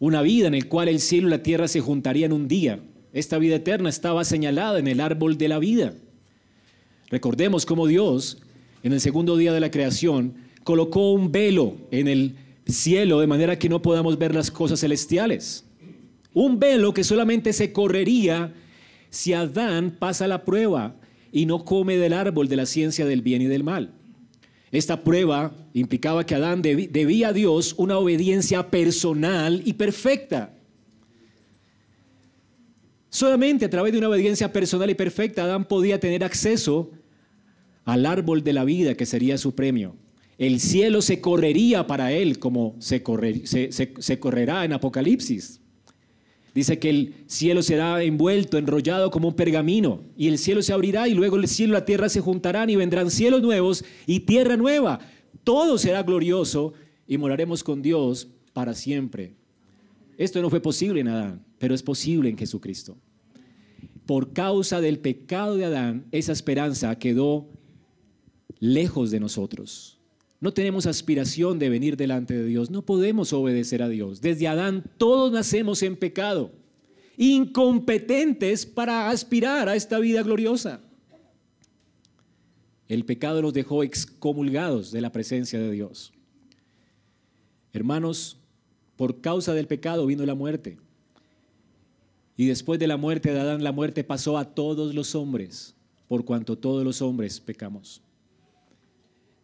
una vida en la cual el cielo y la tierra se juntarían un día. Esta vida eterna estaba señalada en el árbol de la vida. Recordemos cómo Dios, en el segundo día de la creación, colocó un velo en el cielo de manera que no podamos ver las cosas celestiales. Un velo que solamente se correría si Adán pasa la prueba y no come del árbol de la ciencia del bien y del mal. Esta prueba implicaba que Adán debía a Dios una obediencia personal y perfecta. Solamente a través de una obediencia personal y perfecta Adán podía tener acceso al árbol de la vida que sería su premio. El cielo se correría para él como se, se correrá en Apocalipsis. Dice que el cielo será envuelto, enrollado como un pergamino, y el cielo se abrirá y luego el cielo y la tierra se juntarán y vendrán cielos nuevos y tierra nueva. Todo será glorioso y moraremos con Dios para siempre. Esto no fue posible en Adán, pero es posible en Jesucristo. Por causa del pecado de Adán, esa esperanza quedó lejos de nosotros. No tenemos aspiración de venir delante de Dios. No podemos obedecer a Dios. Desde Adán todos nacemos en pecado, incompetentes para aspirar a esta vida gloriosa. El pecado nos dejó excomulgados de la presencia de Dios. Hermanos, por causa del pecado vino la muerte. Y después de la muerte de Adán, la muerte pasó a todos los hombres, por cuanto todos los hombres pecamos.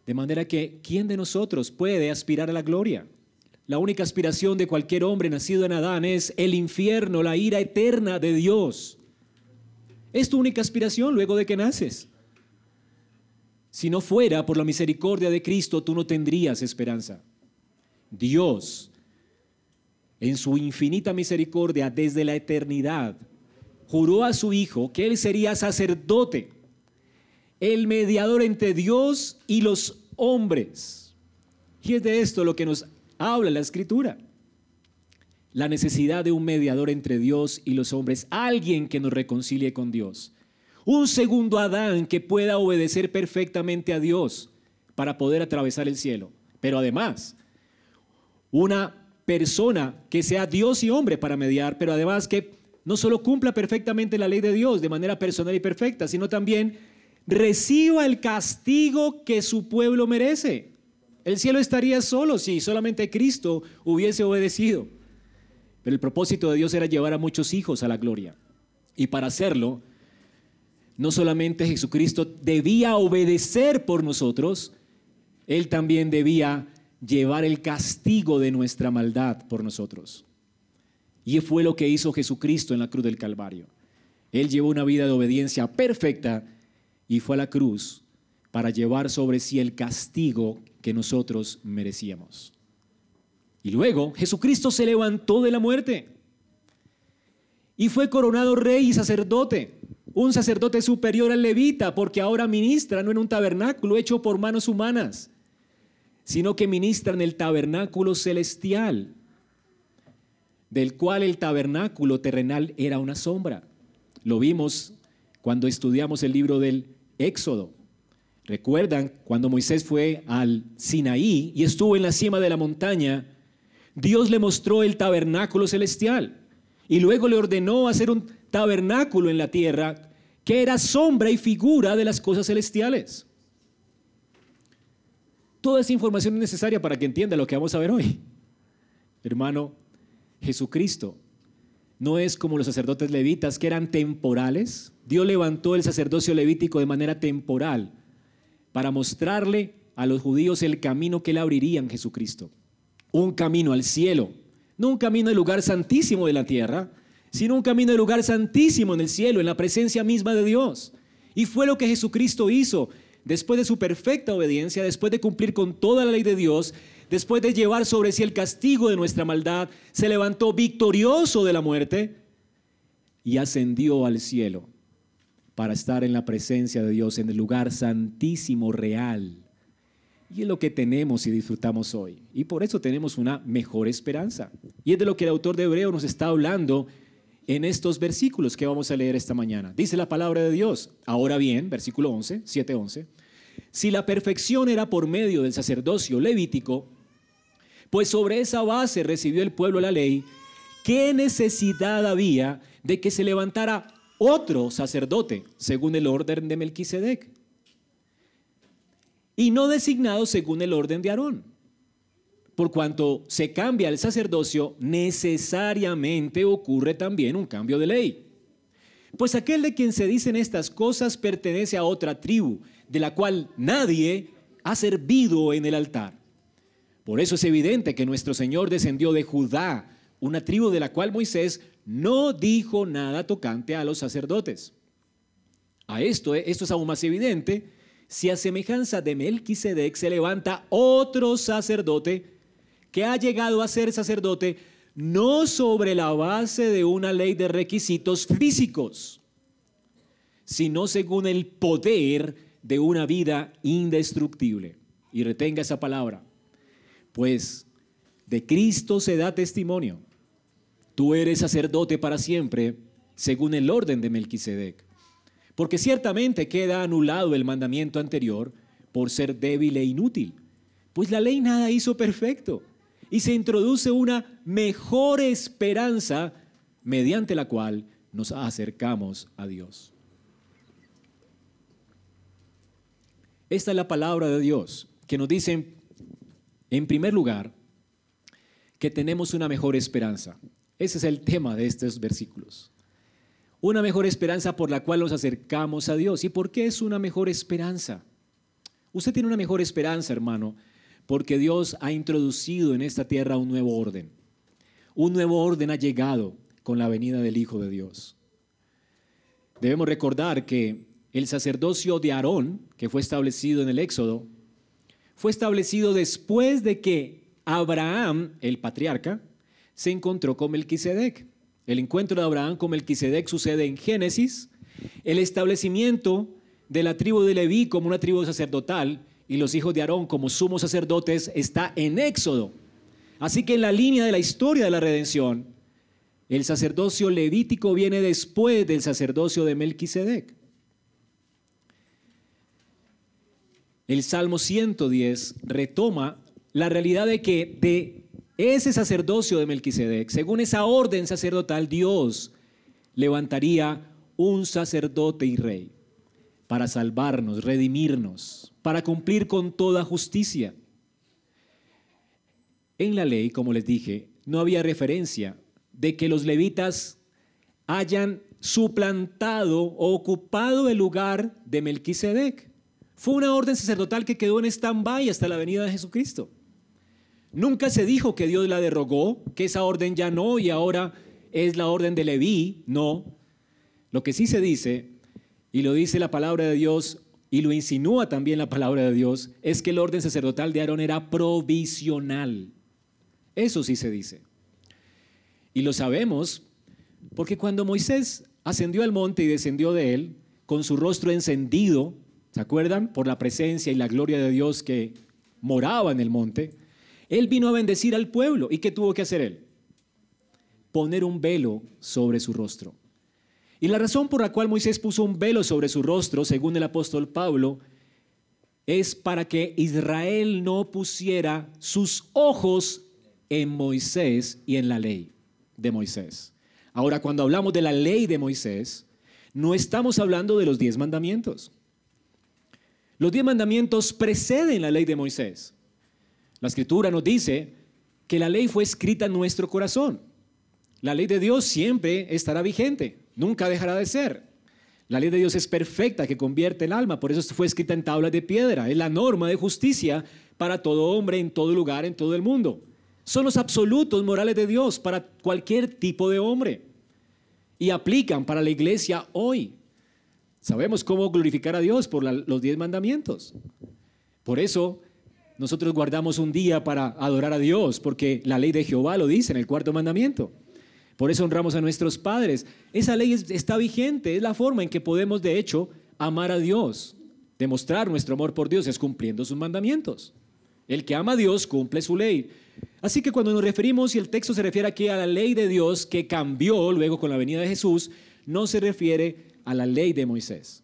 De manera que, ¿quién de nosotros puede aspirar a la gloria? La única aspiración de cualquier hombre nacido en Adán es el infierno, la ira eterna de Dios. Es tu única aspiración luego de que naces. Si no fuera por la misericordia de Cristo, tú no tendrías esperanza. Dios, en su infinita misericordia desde la eternidad, juró a su Hijo que Él sería sacerdote el mediador entre Dios y los hombres. Y es de esto lo que nos habla la escritura. La necesidad de un mediador entre Dios y los hombres, alguien que nos reconcilie con Dios. Un segundo Adán que pueda obedecer perfectamente a Dios para poder atravesar el cielo. Pero además, una persona que sea Dios y hombre para mediar, pero además que no solo cumpla perfectamente la ley de Dios de manera personal y perfecta, sino también reciba el castigo que su pueblo merece. El cielo estaría solo si solamente Cristo hubiese obedecido. Pero el propósito de Dios era llevar a muchos hijos a la gloria. Y para hacerlo, no solamente Jesucristo debía obedecer por nosotros, Él también debía llevar el castigo de nuestra maldad por nosotros. Y fue lo que hizo Jesucristo en la cruz del Calvario. Él llevó una vida de obediencia perfecta y fue a la cruz para llevar sobre sí el castigo que nosotros merecíamos. Y luego Jesucristo se levantó de la muerte y fue coronado rey y sacerdote, un sacerdote superior al levita, porque ahora ministra no en un tabernáculo hecho por manos humanas, sino que ministra en el tabernáculo celestial, del cual el tabernáculo terrenal era una sombra. Lo vimos cuando estudiamos el libro del Éxodo. ¿Recuerdan cuando Moisés fue al Sinaí y estuvo en la cima de la montaña? Dios le mostró el tabernáculo celestial y luego le ordenó hacer un tabernáculo en la tierra que era sombra y figura de las cosas celestiales. Toda esa información es necesaria para que entienda lo que vamos a ver hoy. Hermano, Jesucristo no es como los sacerdotes levitas que eran temporales. Dios levantó el sacerdocio levítico de manera temporal para mostrarle a los judíos el camino que le abriría en Jesucristo. Un camino al cielo, no un camino al lugar santísimo de la tierra, sino un camino al lugar santísimo en el cielo, en la presencia misma de Dios. Y fue lo que Jesucristo hizo. Después de su perfecta obediencia, después de cumplir con toda la ley de Dios, después de llevar sobre sí el castigo de nuestra maldad, se levantó victorioso de la muerte y ascendió al cielo para estar en la presencia de Dios, en el lugar santísimo real. Y es lo que tenemos y disfrutamos hoy. Y por eso tenemos una mejor esperanza. Y es de lo que el autor de Hebreo nos está hablando en estos versículos que vamos a leer esta mañana. Dice la palabra de Dios. Ahora bien, versículo 11, 7, 11. Si la perfección era por medio del sacerdocio levítico, pues sobre esa base recibió el pueblo la ley, ¿qué necesidad había de que se levantara otro sacerdote según el orden de Melquisedec? Y no designado según el orden de Aarón. Por cuanto se cambia el sacerdocio, necesariamente ocurre también un cambio de ley. Pues aquel de quien se dicen estas cosas pertenece a otra tribu, de la cual nadie ha servido en el altar. Por eso es evidente que nuestro Señor descendió de Judá, una tribu de la cual Moisés no dijo nada tocante a los sacerdotes. A esto, esto es aún más evidente si a semejanza de Melquisedec se levanta otro sacerdote que ha llegado a ser sacerdote no sobre la base de una ley de requisitos físicos, sino según el poder de una vida indestructible. Y retenga esa palabra, pues de Cristo se da testimonio. Tú eres sacerdote para siempre, según el orden de Melquisedec. Porque ciertamente queda anulado el mandamiento anterior por ser débil e inútil, pues la ley nada hizo perfecto y se introduce una mejor esperanza mediante la cual nos acercamos a Dios. Esta es la palabra de Dios que nos dice, en primer lugar, que tenemos una mejor esperanza. Ese es el tema de estos versículos. Una mejor esperanza por la cual nos acercamos a Dios. ¿Y por qué es una mejor esperanza? Usted tiene una mejor esperanza, hermano, porque Dios ha introducido en esta tierra un nuevo orden. Un nuevo orden ha llegado con la venida del Hijo de Dios. Debemos recordar que el sacerdocio de Aarón, que fue establecido en el Éxodo, fue establecido después de que Abraham, el patriarca, se encontró con Melquisedec. El encuentro de Abraham con Melquisedec sucede en Génesis. El establecimiento de la tribu de Leví como una tribu sacerdotal y los hijos de Aarón como sumos sacerdotes está en Éxodo. Así que en la línea de la historia de la redención, el sacerdocio levítico viene después del sacerdocio de Melquisedec. El Salmo 110 retoma la realidad de que de ese sacerdocio de Melquisedec, según esa orden sacerdotal, Dios levantaría un sacerdote y rey para salvarnos, redimirnos, para cumplir con toda justicia. En la ley, como les dije, no había referencia de que los levitas hayan suplantado o ocupado el lugar de Melquisedec. Fue una orden sacerdotal que quedó en stand-by hasta la venida de Jesucristo. Nunca se dijo que Dios la derogó, que esa orden ya no y ahora es la orden de Leví. No. Lo que sí se dice y lo dice la palabra de Dios y lo insinúa también la palabra de Dios, es que el orden sacerdotal de Aarón era provisional. Eso sí se dice. Y lo sabemos porque cuando Moisés ascendió al monte y descendió de él, con su rostro encendido, ¿se acuerdan? Por la presencia y la gloria de Dios que moraba en el monte, él vino a bendecir al pueblo. ¿Y qué tuvo que hacer él? Poner un velo sobre su rostro. Y la razón por la cual Moisés puso un velo sobre su rostro, según el apóstol Pablo, es para que Israel no pusiera sus ojos en Moisés y en la ley de Moisés. Ahora, cuando hablamos de la ley de Moisés, no estamos hablando de los diez mandamientos. Los diez mandamientos preceden la ley de Moisés. La escritura nos dice que la ley fue escrita en nuestro corazón. La ley de Dios siempre estará vigente nunca dejará de ser. La ley de Dios es perfecta, que convierte el alma, por eso fue escrita en tablas de piedra. Es la norma de justicia para todo hombre, en todo lugar, en todo el mundo. Son los absolutos morales de Dios para cualquier tipo de hombre. Y aplican para la iglesia hoy. Sabemos cómo glorificar a Dios por los diez mandamientos. Por eso nosotros guardamos un día para adorar a Dios, porque la ley de Jehová lo dice en el cuarto mandamiento. Por eso honramos a nuestros padres. Esa ley está vigente, es la forma en que podemos, de hecho, amar a Dios. Demostrar nuestro amor por Dios es cumpliendo sus mandamientos. El que ama a Dios cumple su ley. Así que cuando nos referimos, y el texto se refiere aquí a la ley de Dios que cambió luego con la venida de Jesús, no se refiere a la ley de Moisés.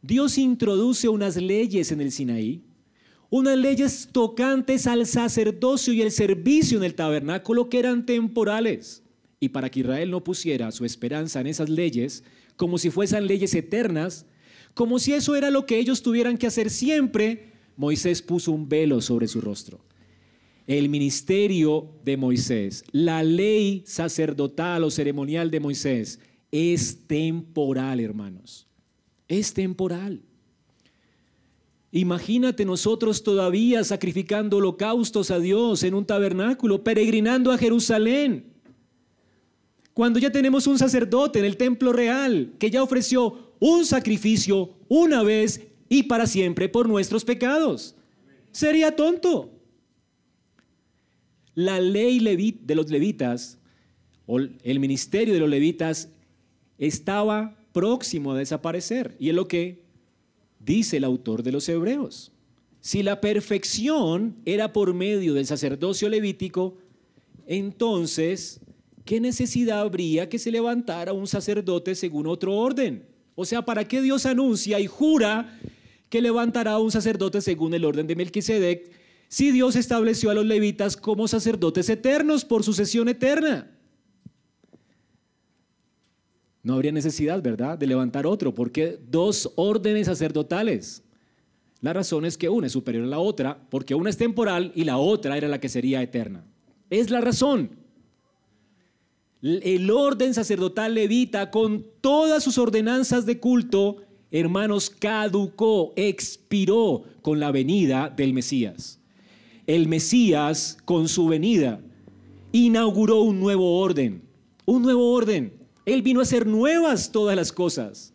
Dios introduce unas leyes en el Sinaí, unas leyes tocantes al sacerdocio y el servicio en el tabernáculo que eran temporales y para que Israel no pusiera su esperanza en esas leyes como si fuesen leyes eternas, como si eso era lo que ellos tuvieran que hacer siempre, Moisés puso un velo sobre su rostro. El ministerio de Moisés, la ley sacerdotal o ceremonial de Moisés, es temporal, hermanos. Es temporal. Imagínate nosotros todavía sacrificando holocaustos a Dios en un tabernáculo, peregrinando a Jerusalén. Cuando ya tenemos un sacerdote en el templo real que ya ofreció un sacrificio una vez y para siempre por nuestros pecados. Sería tonto. La ley de los levitas, o el ministerio de los levitas, estaba próximo a desaparecer. Y es lo que dice el autor de los Hebreos. Si la perfección era por medio del sacerdocio levítico, entonces, ¿qué necesidad habría que se levantara un sacerdote según otro orden? O sea, ¿para qué Dios anuncia y jura que levantará un sacerdote según el orden de Melquisedec si Dios estableció a los levitas como sacerdotes eternos por sucesión eterna? No habría necesidad, ¿verdad?, de levantar otro, porque dos órdenes sacerdotales. La razón es que una es superior a la otra, porque una es temporal y la otra era la que sería eterna. Es la razón. El orden sacerdotal levita con todas sus ordenanzas de culto, hermanos, caducó, expiró con la venida del Mesías. El Mesías, con su venida, inauguró un nuevo orden, un nuevo orden él vino a hacer nuevas todas las cosas.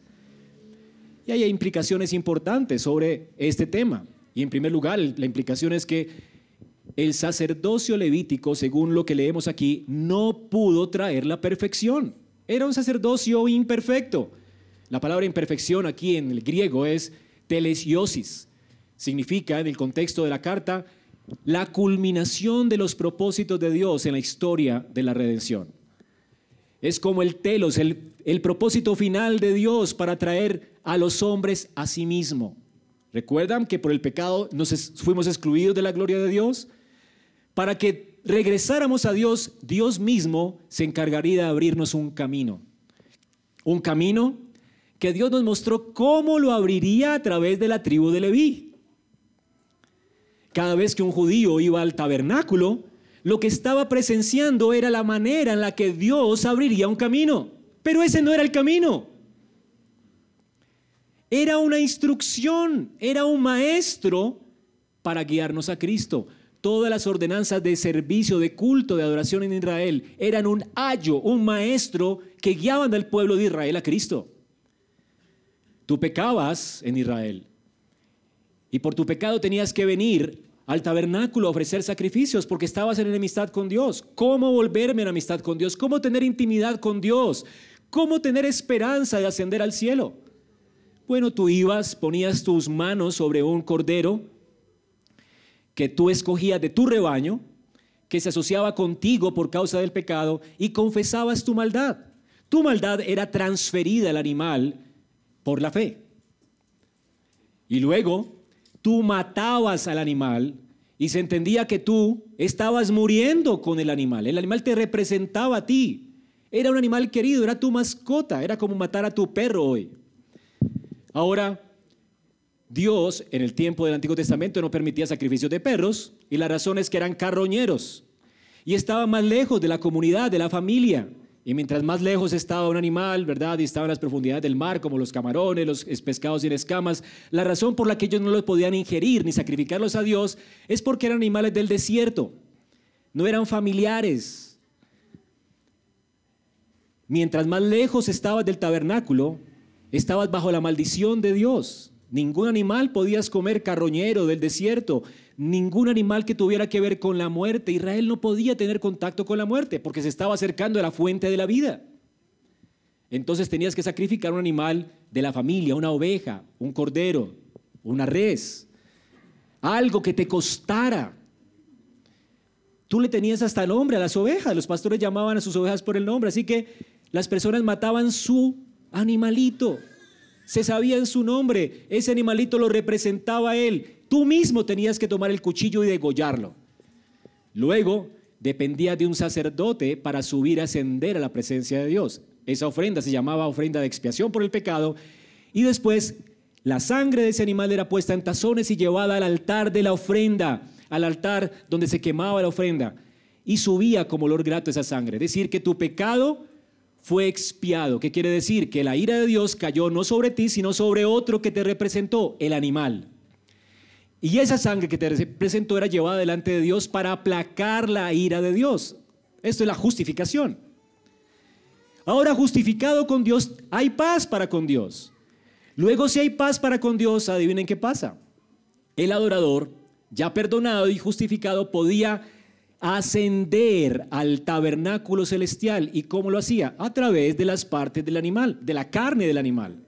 Y hay implicaciones importantes sobre este tema. Y en primer lugar, la implicación es que el sacerdocio levítico, según lo que leemos aquí, no pudo traer la perfección. Era un sacerdocio imperfecto. La palabra imperfección aquí en el griego es telesiosis. Significa, en el contexto de la carta, la culminación de los propósitos de Dios en la historia de la redención. Es como el telos, el, propósito final de Dios para traer a los hombres a sí mismo. ¿Recuerdan que por el pecado nos fuimos excluidos de la gloria de Dios? Para que regresáramos a Dios, Dios mismo se encargaría de abrirnos un camino. Un camino que Dios nos mostró cómo lo abriría a través de la tribu de Leví. Cada vez que un judío iba al tabernáculo, lo que estaba presenciando era la manera en la que Dios abriría un camino. Pero ese no era el camino. Era una instrucción, era un maestro para guiarnos a Cristo. Todas las ordenanzas de servicio, de culto, de adoración en Israel eran un ayo, un maestro que guiaban al pueblo de Israel a Cristo. Tú pecabas en Israel y por tu pecado tenías que venir al tabernáculo ofrecer sacrificios porque estabas en enemistad con Dios. ¿Cómo volverme en amistad con Dios? ¿Cómo tener intimidad con Dios? ¿Cómo tener esperanza de ascender al cielo? Bueno, tú ibas, ponías tus manos sobre un cordero que tú escogías de tu rebaño, que se asociaba contigo por causa del pecado, y confesabas tu maldad. Tu maldad era transferida al animal por la fe. Y luego tú matabas al animal y se entendía que tú estabas muriendo con el animal. El animal te representaba a ti. Era un animal querido, era tu mascota, era como matar a tu perro hoy. Ahora, Dios en el tiempo del Antiguo Testamento no permitía sacrificios de perros y la razón es que eran carroñeros y estaban más lejos de la comunidad, de la familia. Y mientras más lejos estaba un animal, ¿verdad? Y estaba en las profundidades del mar, como los camarones, los pescados sin escamas, la razón por la que ellos no los podían ingerir ni sacrificarlos a Dios es porque eran animales del desierto, no eran familiares. Mientras más lejos estabas del tabernáculo, estabas bajo la maldición de Dios. Ningún animal podías comer carroñero del desierto, ningún animal que tuviera que ver con la muerte. Israel no podía tener contacto con la muerte porque se estaba acercando a la fuente de la vida. Entonces tenías que sacrificar un animal de la familia, una oveja, un cordero, una res, algo que te costara. Tú le tenías hasta nombre a las ovejas, los pastores llamaban a sus ovejas por el nombre, así que las personas mataban su animalito se sabía en su nombre, ese animalito lo representaba a él. Tú mismo tenías que tomar el cuchillo y degollarlo. Luego dependía de un sacerdote para subir ascender a la presencia de Dios. Esa ofrenda se llamaba ofrenda de expiación por el pecado y después la sangre de ese animal era puesta en tazones y llevada al altar de la ofrenda, al altar donde se quemaba la ofrenda y subía como olor grato esa sangre. Es decir, que tu pecado fue expiado. ¿Qué quiere decir? Que la ira de Dios cayó no sobre ti, sino sobre otro que te representó, el animal. Y esa sangre que te representó era llevada delante de Dios para aplacar la ira de Dios. Esto es la justificación. Ahora justificado con Dios, hay paz para con Dios. Luego si hay paz para con Dios, adivinen qué pasa. El adorador, ya perdonado y justificado, podía ascender al tabernáculo celestial. ¿Y cómo lo hacía? A través de las partes del animal, de la carne del animal.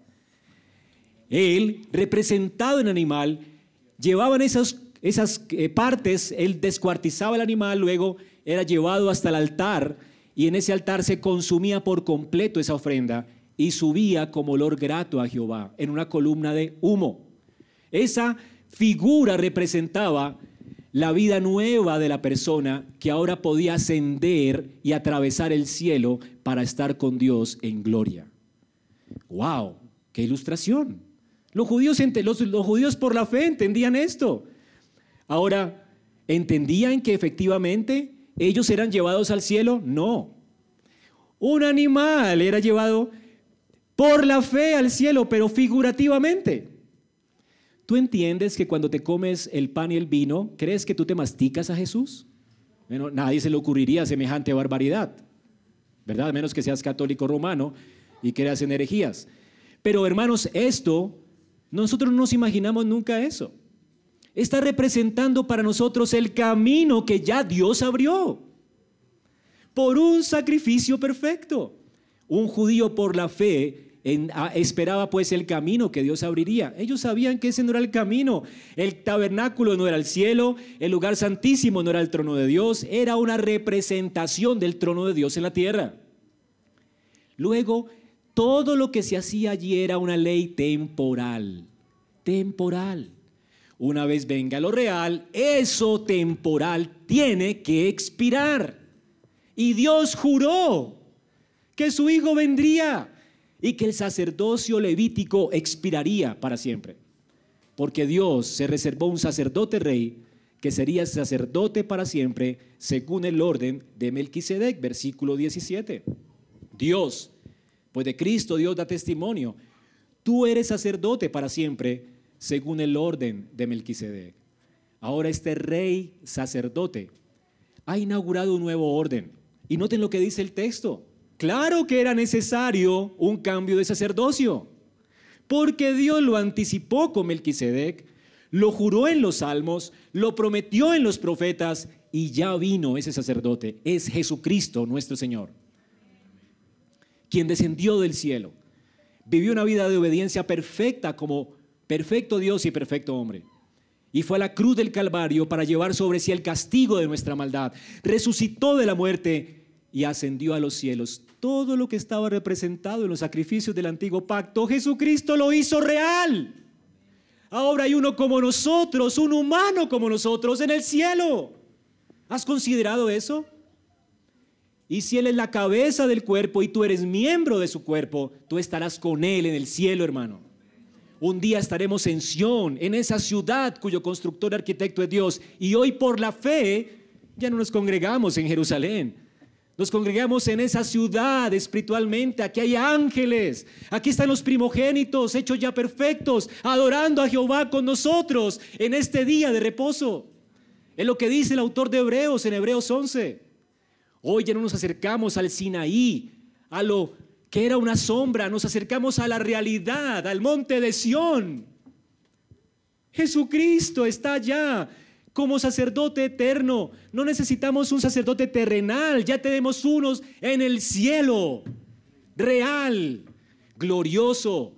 Él, representado en animal, llevaban esas, esas eh, partes, él descuartizaba el animal, luego era llevado hasta el altar y en ese altar se consumía por completo esa ofrenda y subía como olor grato a Jehová en una columna de humo. Esa figura representaba la vida nueva de la persona que ahora podía ascender y atravesar el cielo para estar con Dios en gloria. ¡Wow! ¡Qué ilustración! Los judíos, por la fe entendían esto. Ahora, ¿entendían que efectivamente ellos eran llevados al cielo? No. Un animal era llevado por la fe al cielo, pero figurativamente. ¿Tú entiendes que cuando te comes el pan y el vino, crees que tú te masticas a Jesús? Bueno, nadie se le ocurriría semejante barbaridad, ¿verdad? A menos que seas católico romano y creas en herejías. Pero hermanos, esto nosotros no nos imaginamos nunca eso. Está representando para nosotros el camino que ya Dios abrió por un sacrificio perfecto. Un judío por la fe esperaba pues el camino que Dios abriría. Ellos sabían que ese no era el camino. El tabernáculo no era el cielo, el lugar santísimo no era el trono de Dios, era una representación del trono de Dios en la tierra. Luego todo lo que se hacía allí era una ley temporal, temporal. Una vez venga lo real, eso temporal tiene que expirar. Y Dios juró que su Hijo vendría y que el sacerdocio levítico expiraría para siempre. Porque Dios se reservó un sacerdote rey que sería sacerdote para siempre según el orden de Melquisedec, versículo 17. Dios pues de Cristo Dios da testimonio. Tú eres sacerdote para siempre, según el orden de Melquisedec. Ahora este rey sacerdote ha inaugurado un nuevo orden. Y noten lo que dice el texto. Claro que era necesario un cambio de sacerdocio, porque Dios lo anticipó con Melquisedec, lo juró en los salmos, lo prometió en los profetas y ya vino ese sacerdote. Es Jesucristo nuestro Señor quien descendió del cielo. Vivió una vida de obediencia perfecta como perfecto Dios y perfecto hombre. Y fue a la cruz del Calvario para llevar sobre sí el castigo de nuestra maldad. Resucitó de la muerte y ascendió a los cielos. Todo lo que estaba representado en los sacrificios del antiguo pacto, Jesucristo lo hizo real. Ahora hay uno como nosotros, un humano como nosotros en el cielo. ¿Has considerado eso? Y si Él es la cabeza del cuerpo y tú eres miembro de su cuerpo, tú estarás con Él en el cielo, hermano. Un día estaremos en Sión, en esa ciudad cuyo constructor y arquitecto es Dios. Y hoy por la fe ya no nos congregamos en Jerusalén. Nos congregamos en esa ciudad espiritualmente. Aquí hay ángeles. Aquí están los primogénitos hechos ya perfectos, adorando a Jehová con nosotros en este día de reposo. Es lo que dice el autor de Hebreos en Hebreos 11. Hoy ya no nos acercamos al Sinaí, a lo que era una sombra, nos acercamos a la realidad, al monte de Sión. Jesucristo está allá como sacerdote eterno. No necesitamos un sacerdote terrenal, ya tenemos unos en el cielo, real, glorioso,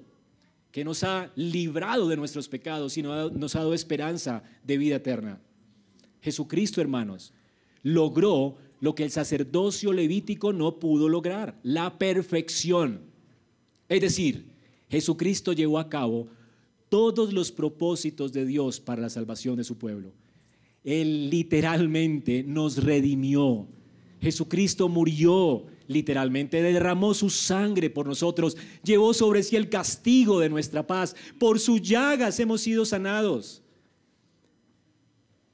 que nos ha librado de nuestros pecados y nos ha dado esperanza de vida eterna. Jesucristo, hermanos, logró lo que el sacerdocio levítico no pudo lograr, la perfección. Es decir, Jesucristo llevó a cabo todos los propósitos de Dios para la salvación de su pueblo. Él literalmente nos redimió. Jesucristo murió literalmente, derramó su sangre por nosotros, llevó sobre sí el castigo de nuestra paz. Por sus llagas hemos sido sanados.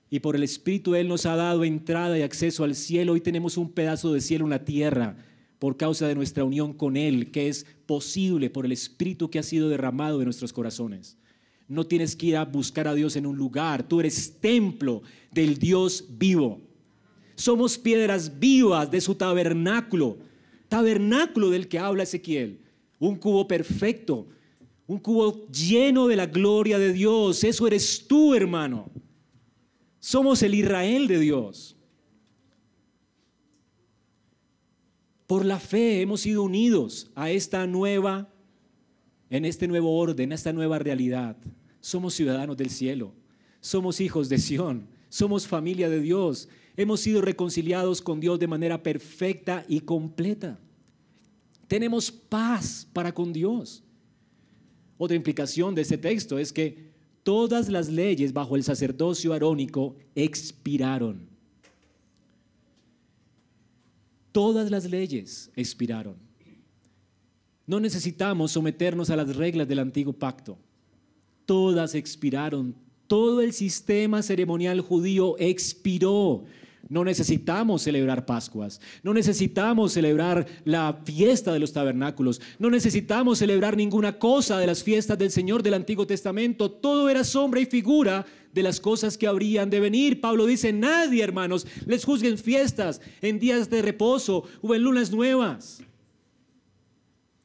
Y por el Espíritu Él nos ha dado entrada y acceso al cielo. Hoy tenemos un pedazo de cielo en la tierra por causa de nuestra unión con Él, que es posible por el Espíritu que ha sido derramado en nuestros corazones. No tienes que ir a buscar a Dios en un lugar, tú eres templo del Dios vivo. Somos piedras vivas de su tabernáculo, tabernáculo del que habla Ezequiel, un cubo perfecto, un cubo lleno de la gloria de Dios. Eso eres tú, hermano. Somos el Israel de Dios. Por la fe hemos sido unidos a esta nueva, en este nuevo orden, a esta nueva realidad. Somos ciudadanos del cielo, somos hijos de Sión, somos familia de Dios, hemos sido reconciliados con Dios de manera perfecta y completa. Tenemos paz para con Dios. Otra implicación de este texto es que todas las leyes bajo el sacerdocio arónico expiraron. Todas las leyes expiraron. No necesitamos someternos a las reglas del antiguo pacto. Todas expiraron. Todo el sistema ceremonial judío expiró. No necesitamos celebrar Pascuas, no necesitamos celebrar la fiesta de los tabernáculos, no necesitamos celebrar ninguna cosa de las fiestas del Señor del Antiguo Testamento. Todo era sombra y figura de las cosas que habrían de venir. Pablo dice, nadie, hermanos, les juzguen fiestas en días de reposo o en lunas nuevas.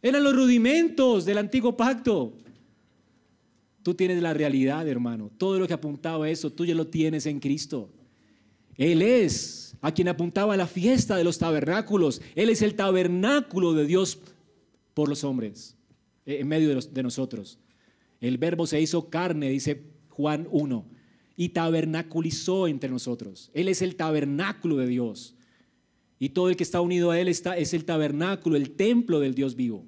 Eran los rudimentos del antiguo pacto. Tú tienes la realidad, hermano. Todo lo que apuntaba a eso, tú ya lo tienes en Cristo. Él es a quien apuntaba la fiesta de los tabernáculos. Él es el tabernáculo de Dios por los hombres, eh, en medio de, nosotros. El verbo se hizo carne, dice Juan 1, y tabernaculizó entre nosotros. Él es el tabernáculo de Dios. Y todo el que está unido a Él está, es el tabernáculo, el templo del Dios vivo.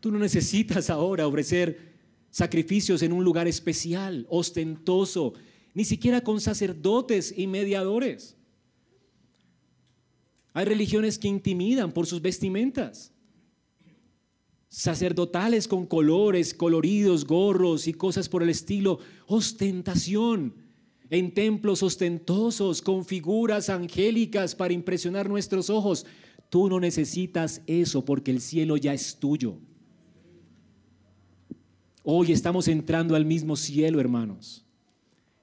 Tú no necesitas ahora ofrecer sacrificios en un lugar especial, ostentoso, ni siquiera con sacerdotes y mediadores. Hay religiones que intimidan por sus vestimentas. Sacerdotales con colores, coloridos, gorros y cosas por el estilo. Ostentación en templos ostentosos con figuras angélicas para impresionar nuestros ojos. Tú no necesitas eso porque el cielo ya es tuyo. Hoy estamos entrando al mismo cielo, hermanos.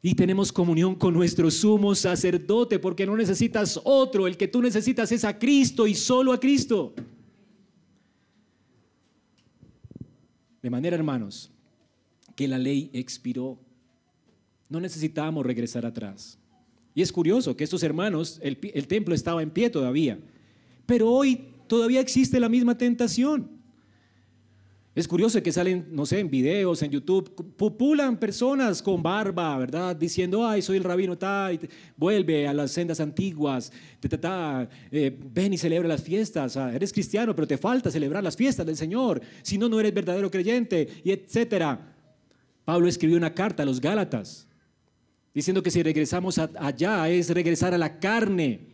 Y tenemos comunión con nuestro sumo sacerdote porque no necesitas otro, el que tú necesitas es a Cristo y solo a Cristo. De manera, hermanos, que la ley expiró. No necesitábamos regresar atrás. Y es curioso que estos hermanos, el, el templo estaba en pie todavía, pero hoy todavía existe la misma tentación. Es curioso que salen, no sé, en videos, en YouTube, populan personas con barba, ¿verdad? Diciendo, ay, soy el rabino vuelve a las sendas antiguas, eh, ven y celebra las fiestas, ah, eres cristiano, pero te falta celebrar las fiestas del Señor, si no, no eres verdadero creyente, y etcétera. Pablo escribió una carta a los Gálatas, diciendo que si regresamos allá es regresar a la carne.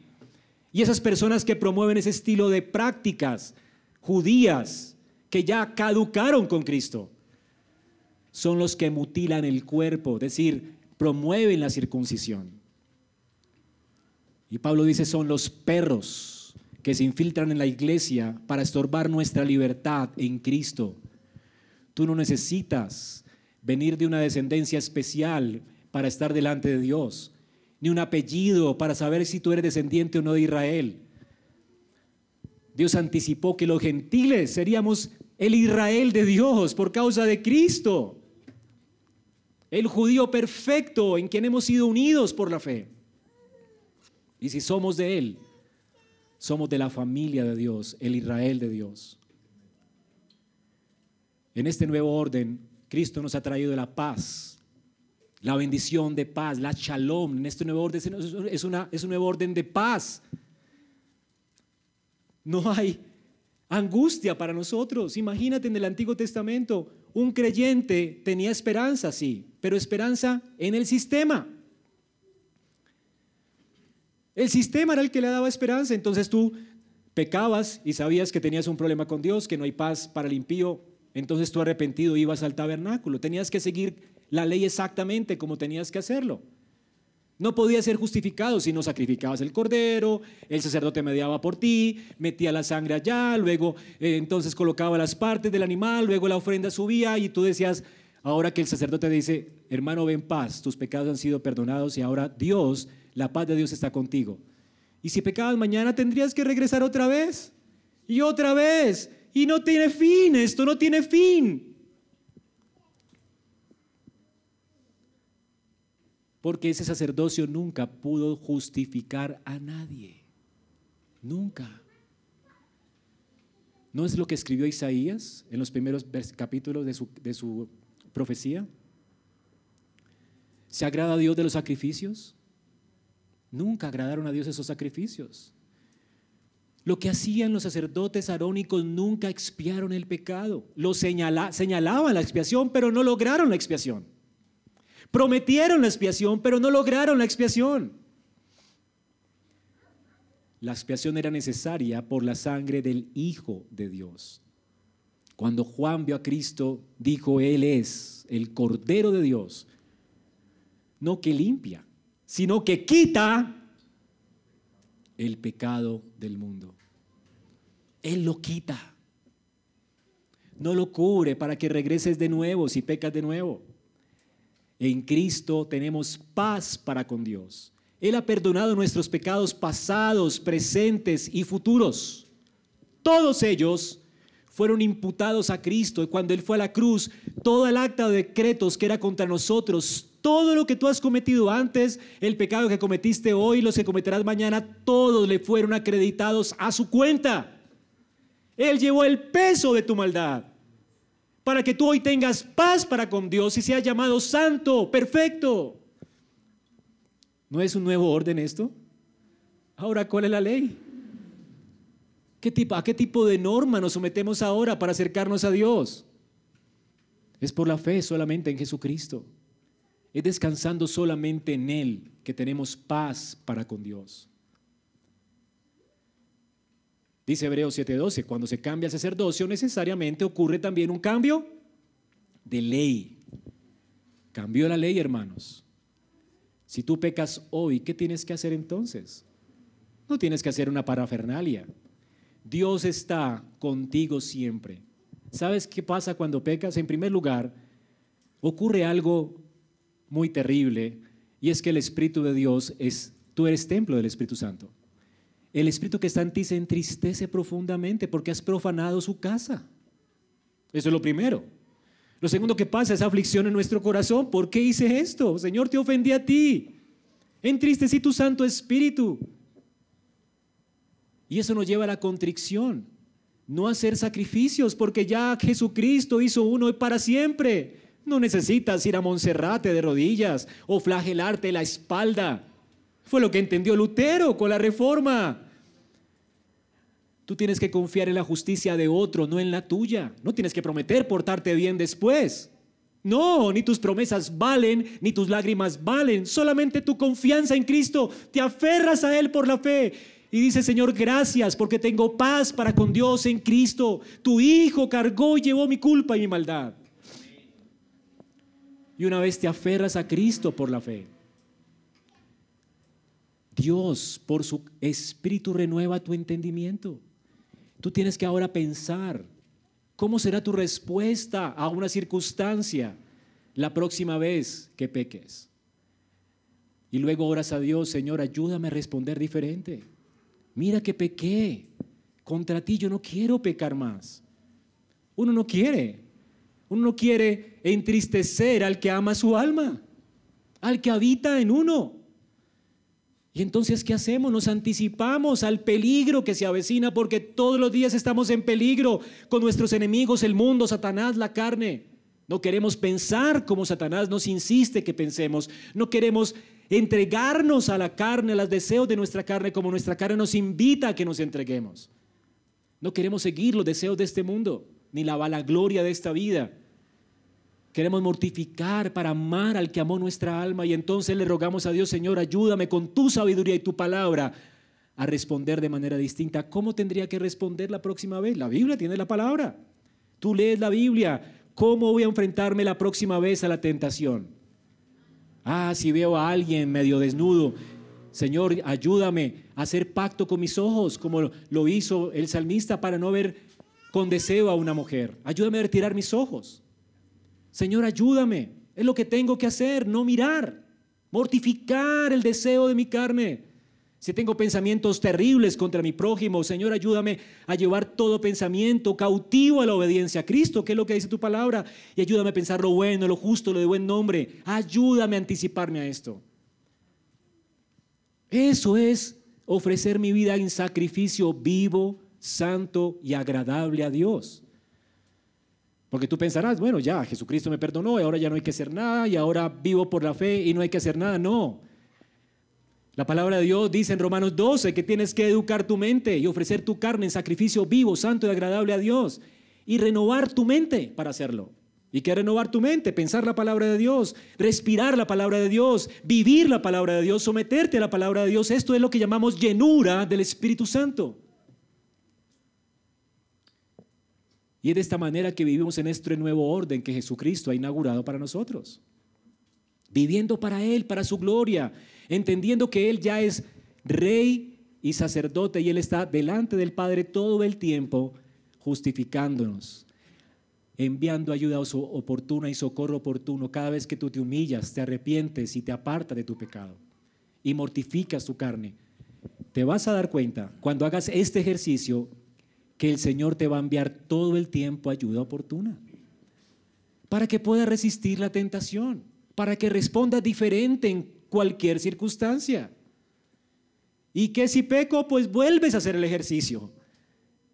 Y esas personas que promueven ese estilo de prácticas judías, que ya caducaron con Cristo. Son los que mutilan el cuerpo, es decir, promueven la circuncisión. Y Pablo dice, son los perros que se infiltran en la iglesia para estorbar nuestra libertad en Cristo. Tú no necesitas venir de una descendencia especial para estar delante de Dios, ni un apellido para saber si tú eres descendiente o no de Israel. Dios anticipó que los gentiles seríamos el Israel de Dios por causa de Cristo. El judío perfecto en quien hemos sido unidos por la fe. Y si somos de Él, somos de la familia de Dios, el Israel de Dios. En este nuevo orden, Cristo nos ha traído la paz, la bendición de paz, la shalom. En este nuevo orden es, una, un nuevo orden de paz no hay angustia para nosotros. Imagínate en el Antiguo Testamento, un creyente tenía esperanza, sí, pero esperanza en el sistema. El sistema era el que le daba esperanza. Entonces tú pecabas y sabías que tenías un problema con Dios, que no hay paz para el impío. Entonces tú arrepentido ibas al tabernáculo. Tenías que seguir la ley exactamente como tenías que hacerlo. No podía ser justificado si no sacrificabas el cordero, el sacerdote mediaba por ti, metía la sangre allá, luego eh, entonces colocaba las partes del animal, luego la ofrenda subía y tú decías, ahora que el sacerdote dice, hermano, ven paz, tus pecados han sido perdonados y ahora Dios, la paz de Dios está contigo. Y si pecabas mañana tendrías que regresar otra vez y otra vez. Y no tiene fin, esto no tiene fin. Porque ese sacerdocio nunca pudo justificar a nadie. Nunca. ¿No es lo que escribió Isaías en los primeros capítulos de su, profecía? ¿Se agrada a Dios de los sacrificios? Nunca agradaron a Dios esos sacrificios. Lo que hacían los sacerdotes arónicos nunca expiaron el pecado. Lo señalaban la expiación, pero no lograron la expiación. Prometieron la expiación, pero no lograron la expiación. La expiación era necesaria por la sangre del Hijo de Dios. Cuando Juan vio a Cristo, dijo, Él es el Cordero de Dios, no que limpia, sino que quita el pecado del mundo. Él lo quita. No lo cubre para que regreses de nuevo si pecas de nuevo. En Cristo tenemos paz para con Dios. Él ha perdonado nuestros pecados pasados, presentes y futuros. Todos ellos fueron imputados a Cristo y cuando Él fue a la cruz, todo el acta de decretos que era contra nosotros, todo lo que tú has cometido antes, el pecado que cometiste hoy, los que cometerás mañana, todos le fueron acreditados a su cuenta. Él llevó el peso de tu maldad para que tú hoy tengas paz para con Dios y seas llamado santo, perfecto. ¿No es un nuevo orden esto? Ahora, ¿cuál es la ley? ¿Qué tipo, ¿A qué tipo de norma nos sometemos ahora para acercarnos a Dios? Es por la fe solamente en Jesucristo. Es descansando solamente en Él que tenemos paz para con Dios. Dice Hebreos 7:12, cuando se cambia el sacerdocio necesariamente ocurre también un cambio de ley. Cambió la ley, hermanos. Si tú pecas hoy, ¿qué tienes que hacer entonces? No tienes que hacer una parafernalia. Dios está contigo siempre. ¿Sabes qué pasa cuando pecas? En primer lugar, ocurre algo muy terrible y es que el Espíritu de Dios es, tú eres templo del Espíritu Santo. El espíritu que está en ti se entristece profundamente porque has profanado su casa. Eso es lo primero. Lo segundo que pasa es aflicción en nuestro corazón. ¿Por qué hice esto? Señor, te ofendí a ti. Entristecí tu Santo Espíritu. Y eso nos lleva a la contrición. No hacer sacrificios porque ya Jesucristo hizo uno y para siempre. No necesitas ir a Monserrate de rodillas o flagelarte la espalda. Fue lo que entendió Lutero con la reforma. Tú tienes que confiar en la justicia de otro, no en la tuya. No tienes que prometer portarte bien después. No, ni tus promesas valen, ni tus lágrimas valen. Solamente tu confianza en Cristo. Te aferras a Él por la fe. Y dice, Señor, gracias porque tengo paz para con Dios en Cristo. Tu Hijo cargó y llevó mi culpa y mi maldad. Y una vez te aferras a Cristo por la fe. Dios, por su Espíritu, renueva tu entendimiento. Tú tienes que ahora pensar cómo será tu respuesta a una circunstancia la próxima vez que peques. Y luego oras a Dios, Señor, ayúdame a responder diferente. Mira que pequé contra ti, yo no quiero pecar más. Uno no quiere, uno no quiere entristecer al que ama su alma, al que habita en uno. Y entonces, ¿qué hacemos? Nos anticipamos al peligro que se avecina porque todos los días estamos en peligro con nuestros enemigos, el mundo, Satanás, la carne. No queremos pensar como Satanás nos insiste que pensemos. No queremos entregarnos a la carne, a los deseos de nuestra carne, como nuestra carne nos invita a que nos entreguemos. No queremos seguir los deseos de este mundo, ni la vanagloria de esta vida Queremos mortificar para amar al que amó nuestra alma y entonces le rogamos a Dios, Señor, ayúdame con tu sabiduría y tu palabra a responder de manera distinta. ¿Cómo tendría que responder la próxima vez? La Biblia tiene la palabra. Tú lees la Biblia. ¿Cómo voy a enfrentarme la próxima vez a la tentación? Ah, si veo a alguien medio desnudo, Señor, ayúdame a hacer pacto con mis ojos, como lo hizo el salmista para no ver con deseo a una mujer. Ayúdame a retirar mis ojos. Señor, ayúdame. Es lo que tengo que hacer, no mirar, mortificar el deseo de mi carne. Si tengo pensamientos terribles contra mi prójimo, Señor, ayúdame a llevar todo pensamiento cautivo a la obediencia a Cristo, que es lo que dice tu palabra, y ayúdame a pensar lo bueno, lo justo, lo de buen nombre. Ayúdame a anticiparme a esto. Eso es ofrecer mi vida en sacrificio vivo, santo y agradable a Dios. Porque tú pensarás, bueno, ya, Jesucristo me perdonó y ahora ya no hay que hacer nada y ahora vivo por la fe y no hay que hacer nada. No. La palabra de Dios dice en Romanos 12 que tienes que educar tu mente y ofrecer tu carne en sacrificio vivo, santo y agradable a Dios y renovar tu mente para hacerlo. ¿Y qué renovar tu mente? Pensar la palabra de Dios, respirar la palabra de Dios, vivir la palabra de Dios, someterte a la palabra de Dios. Esto es lo que llamamos llenura del Espíritu Santo. Y es de esta manera que vivimos en este nuevo orden que Jesucristo ha inaugurado para nosotros. Viviendo para Él, para su gloria, entendiendo que Él ya es rey y sacerdote y Él está delante del Padre todo el tiempo justificándonos, enviando ayuda oportuna y socorro oportuno cada vez que tú te humillas, te arrepientes y te apartas de tu pecado y mortificas tu carne. Te vas a dar cuenta cuando hagas este ejercicio que el Señor te va a enviar todo el tiempo ayuda oportuna para que puedas resistir la tentación, para que respondas diferente en cualquier circunstancia. Y que si peco, pues vuelves a hacer el ejercicio.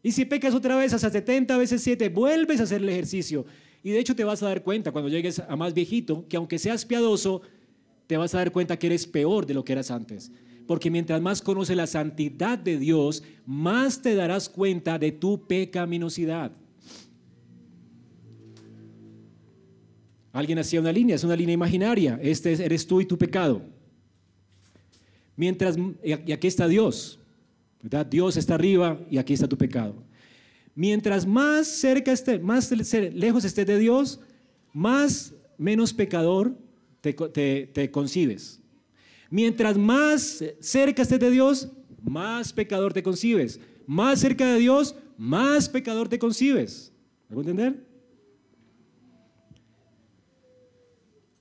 Y si pecas otra vez hasta 70 veces 7, vuelves a hacer el ejercicio. Y de hecho te vas a dar cuenta cuando llegues a más viejito que aunque seas piadoso, te vas a dar cuenta que eres peor de lo que eras antes. Porque mientras más conoces la santidad de Dios, más te darás cuenta de tu pecaminosidad. Alguien hacía una línea, es una línea imaginaria. Este eres tú y tu pecado. Mientras, y aquí está Dios, ¿verdad? Dios está arriba y aquí está tu pecado. Mientras más cerca esté, más lejos estés de Dios, más menos pecador te, te concibes. Mientras más cerca estés de Dios, más pecador te concibes. Más cerca de Dios, más pecador te concibes. ¿Me entender?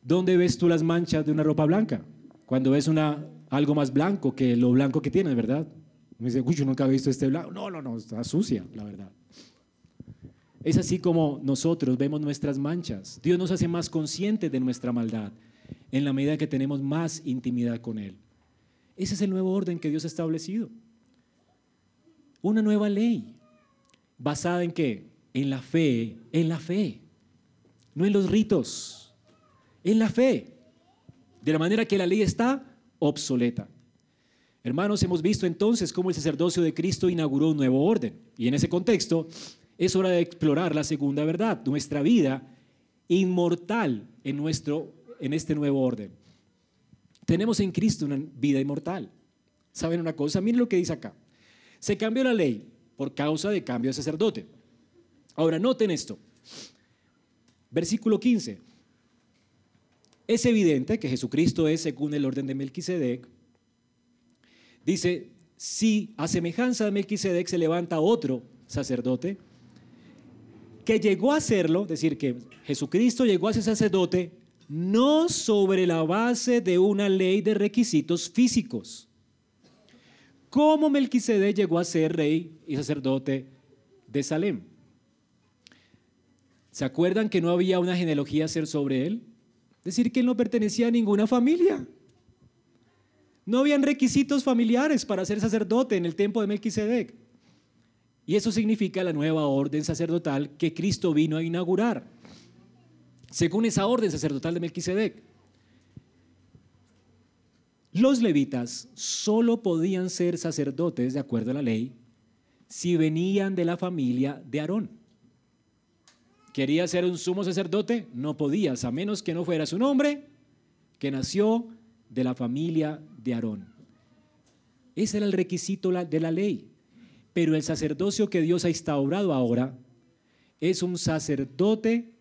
¿Dónde ves tú las manchas de una ropa blanca? Cuando ves una, algo más blanco que lo blanco que tienes, ¿verdad? Me dice, uy, yo nunca he visto este blanco. No, no, no, está sucia, la verdad. Es así como nosotros vemos nuestras manchas. Dios nos hace más conscientes de nuestra maldad en la medida que tenemos más intimidad con Él. Ese es el nuevo orden que Dios ha establecido. Una nueva ley. ¿Basada en qué? En la fe, en la fe. No en los ritos, en la fe. De la manera que la ley está obsoleta. Hermanos, hemos visto entonces cómo el sacerdocio de Cristo inauguró un nuevo orden. Y en ese contexto es hora de explorar la segunda verdad, nuestra vida inmortal en nuestro en este nuevo orden. Tenemos en Cristo una vida inmortal. ¿Saben una cosa? Miren lo que dice acá. Se cambió la ley por causa de cambio de sacerdote. Ahora, noten esto. Versículo 15. Es evidente que Jesucristo es según el orden de Melquisedec. Dice, si a semejanza de Melquisedec se levanta otro sacerdote, que llegó a serlo, es decir, que Jesucristo llegó a ser sacerdote no sobre la base de una ley de requisitos físicos. ¿Cómo Melquisedec llegó a ser rey y sacerdote de Salem? ¿Se acuerdan que no había una genealogía ser sobre él? Decir, que él no pertenecía a ninguna familia. No habían requisitos familiares para ser sacerdote en el tiempo de Melquisedec. Y eso significa la nueva orden sacerdotal que Cristo vino a inaugurar según esa orden sacerdotal de Melquisedec. Los levitas solo podían ser sacerdotes, de acuerdo a la ley, si venían de la familia de Aarón. quería ser un sumo sacerdote, no podías, a menos que no fueras un hombre que nació de la familia de Aarón. Ese era el requisito de la ley. Pero el sacerdocio que Dios ha instaurado ahora es un sacerdote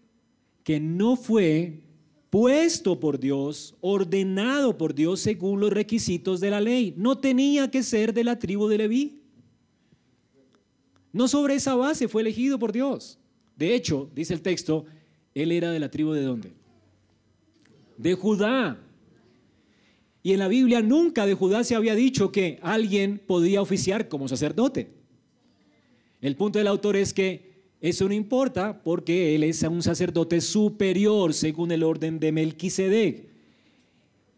que no fue puesto por Dios, ordenado por Dios según los requisitos de la ley. No tenía que ser de la tribu de Leví. No sobre esa base fue elegido por Dios. De hecho, dice el texto, él era de la tribu de dónde? De Judá. Y en la Biblia nunca de Judá se había dicho que alguien podía oficiar como sacerdote. El punto del autor es que eso no importa porque él es un sacerdote superior según el orden de Melquisedec.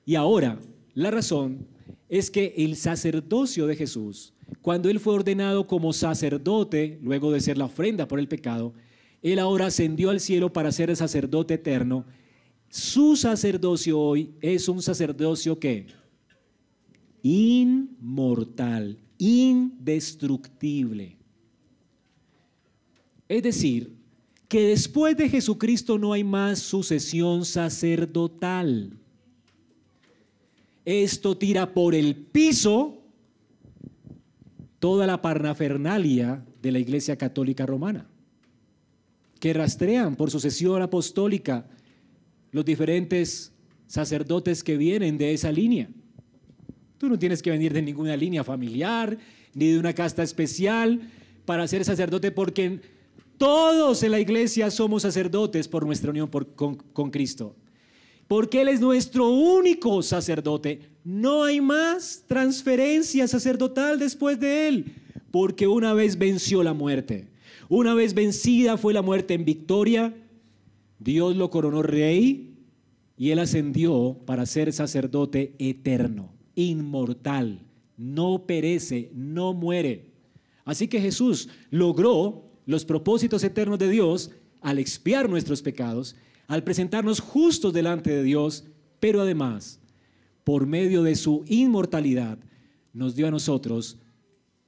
Y ahora, la razón es que el sacerdocio de Jesús, cuando él fue ordenado como sacerdote, luego de ser la ofrenda por el pecado, él ahora ascendió al cielo para ser el sacerdote eterno. Su sacerdocio hoy es un sacerdocio que inmortal, indestructible. Es decir, que después de Jesucristo no hay más sucesión sacerdotal. Esto tira por el piso toda la parnafernalia de la Iglesia Católica Romana, que rastrean por sucesión apostólica los diferentes sacerdotes que vienen de esa línea. Tú no tienes que venir de ninguna línea familiar, ni de una casta especial para ser sacerdote, porque todos en la iglesia somos sacerdotes por nuestra unión con, Cristo. Porque Él es nuestro único sacerdote. No hay más transferencia sacerdotal después de Él. Porque una vez venció la muerte. Una vez vencida fue la muerte en victoria. Dios lo coronó rey y Él ascendió para ser sacerdote eterno, inmortal. No perece, no muere. Así que Jesús logró los propósitos eternos de Dios al expiar nuestros pecados, al presentarnos justos delante de Dios, pero además, por medio de su inmortalidad, nos dio a nosotros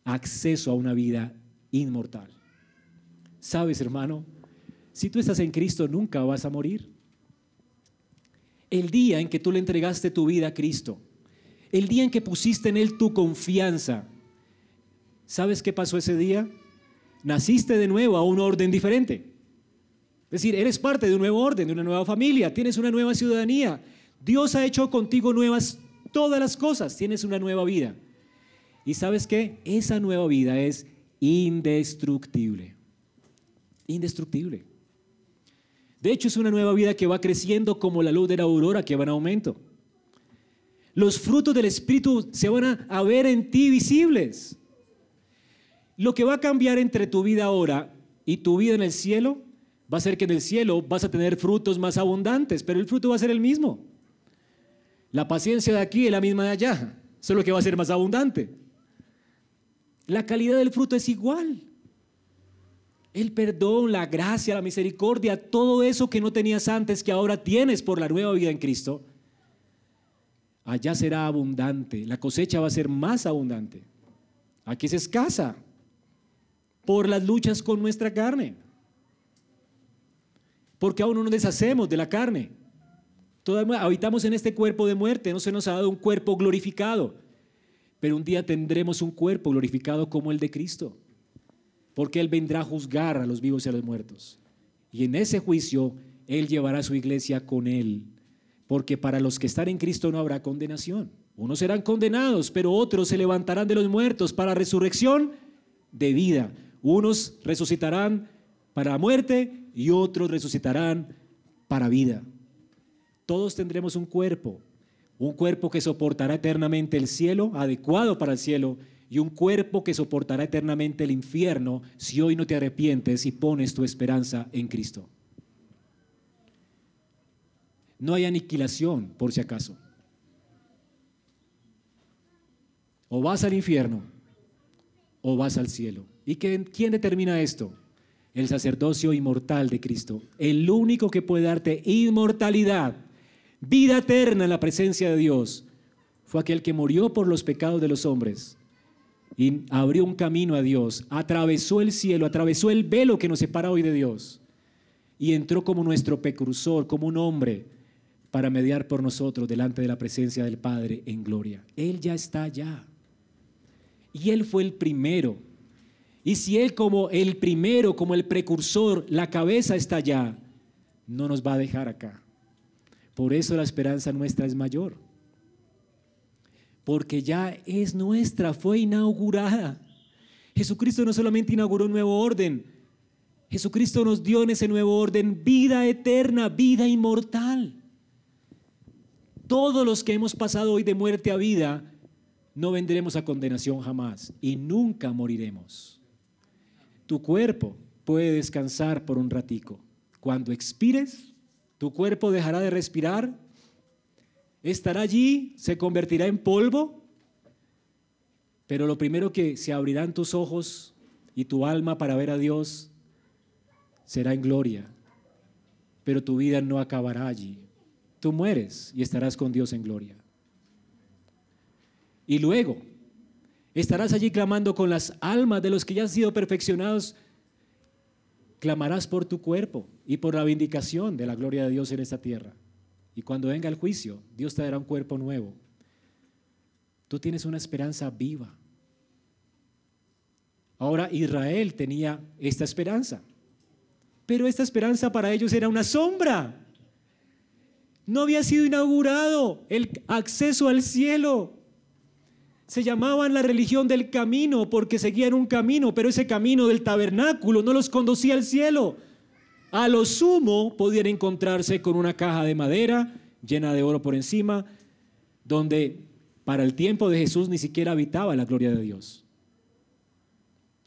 acceso a una vida inmortal. ¿Sabes, hermano? Si tú estás en Cristo, nunca vas a morir. El día en que tú le entregaste tu vida a Cristo, el día en que pusiste en Él tu confianza, ¿sabes qué pasó ese día? Naciste de nuevo a un orden diferente. Es decir, eres parte de un nuevo orden, de una nueva familia, tienes una nueva ciudadanía. Dios ha hecho contigo nuevas todas las cosas, tienes una nueva vida. Y sabes qué? Esa nueva vida es indestructible. Indestructible. De hecho, es una nueva vida que va creciendo como la luz de la aurora que va en aumento. Los frutos del Espíritu se van a ver en ti visibles. Lo que va a cambiar entre tu vida ahora y tu vida en el cielo va a ser que en el cielo vas a tener frutos más abundantes, pero el fruto va a ser el mismo. La paciencia de aquí es la misma de allá, solo que va a ser más abundante. La calidad del fruto es igual. El perdón, la gracia, la misericordia, todo eso que no tenías antes, que ahora tienes por la nueva vida en Cristo, allá será abundante. La cosecha va a ser más abundante. Aquí es escasa por las luchas con nuestra carne. Porque aún no nos deshacemos de la carne. Todavía habitamos en este cuerpo de muerte, no se nos ha dado un cuerpo glorificado. Pero un día tendremos un cuerpo glorificado como el de Cristo. Porque Él vendrá a juzgar a los vivos y a los muertos. Y en ese juicio Él llevará a su iglesia con Él. Porque para los que están en Cristo no habrá condenación. Unos serán condenados, pero otros se levantarán de los muertos para resurrección de vida. Unos resucitarán para muerte y otros resucitarán para vida. Todos tendremos un cuerpo, un cuerpo que soportará eternamente el cielo, adecuado para el cielo, y un cuerpo que soportará eternamente el infierno si hoy no te arrepientes y pones tu esperanza en Cristo. No hay aniquilación, por si acaso. O vas al infierno o vas al cielo. ¿Y quién determina esto? El sacerdocio inmortal de Cristo, el único que puede darte inmortalidad, vida eterna en la presencia de Dios, fue aquel que murió por los pecados de los hombres y abrió un camino a Dios, atravesó el cielo, atravesó el velo que nos separa hoy de Dios y entró como nuestro precursor, como un hombre, para mediar por nosotros delante de la presencia del Padre en gloria. Él ya está allá. Y Él fue el primero. Y si Él como el primero, como el precursor, la cabeza está allá, no nos va a dejar acá. Por eso la esperanza nuestra es mayor. Porque ya es nuestra, fue inaugurada. Jesucristo no solamente inauguró un nuevo orden, Jesucristo nos dio en ese nuevo orden vida eterna, vida inmortal. Todos los que hemos pasado hoy de muerte a vida, no vendremos a condenación jamás y nunca moriremos. Tu cuerpo puede descansar por un ratico. Cuando expires, tu cuerpo dejará de respirar, estará allí, se convertirá en polvo, pero lo primero que se abrirán tus ojos y tu alma para ver a Dios será en gloria, pero tu vida no acabará allí. Tú mueres y estarás con Dios en gloria. Y luego estarás allí clamando con las almas de los que ya han sido perfeccionados. Clamarás por tu cuerpo y por la vindicación de la gloria de Dios en esta tierra. Y cuando venga el juicio, Dios te dará un cuerpo nuevo. Tú tienes una esperanza viva. Ahora Israel tenía esta esperanza. Pero esta esperanza para ellos era una sombra. No había sido inaugurado el acceso al cielo. Se llamaban la religión del camino porque seguían un camino, pero ese camino del tabernáculo no los conducía al cielo. A lo sumo podían encontrarse con una caja de madera llena de oro por encima, donde para el tiempo de Jesús ni siquiera habitaba la gloria de Dios.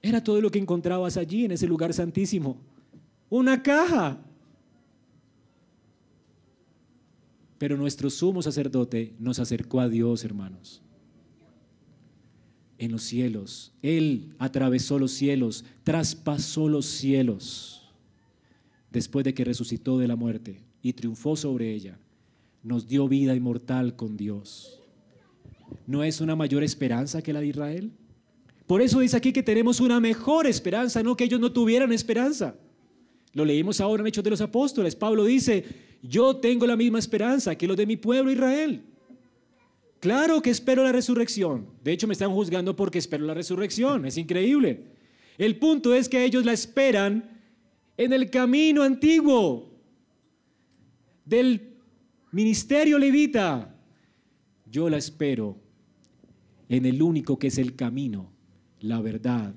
Era todo lo que encontrabas allí en ese lugar santísimo una caja. Pero nuestro sumo sacerdote nos acercó a Dios, hermanos. En los cielos. Él atravesó los cielos, traspasó los cielos, después de que resucitó de la muerte y triunfó sobre ella. Nos dio vida inmortal con Dios. ¿No es una mayor esperanza que la de Israel? Por eso dice aquí que tenemos una mejor esperanza, no que ellos no tuvieran esperanza. Lo leímos ahora en Hechos de los Apóstoles. Pablo dice, yo tengo la misma esperanza que los de mi pueblo Israel. Claro que espero la resurrección. De hecho, me están juzgando porque espero la resurrección. Es increíble. El punto es que ellos la esperan en el camino antiguo del ministerio levita. Yo la espero en el único que es el camino, la verdad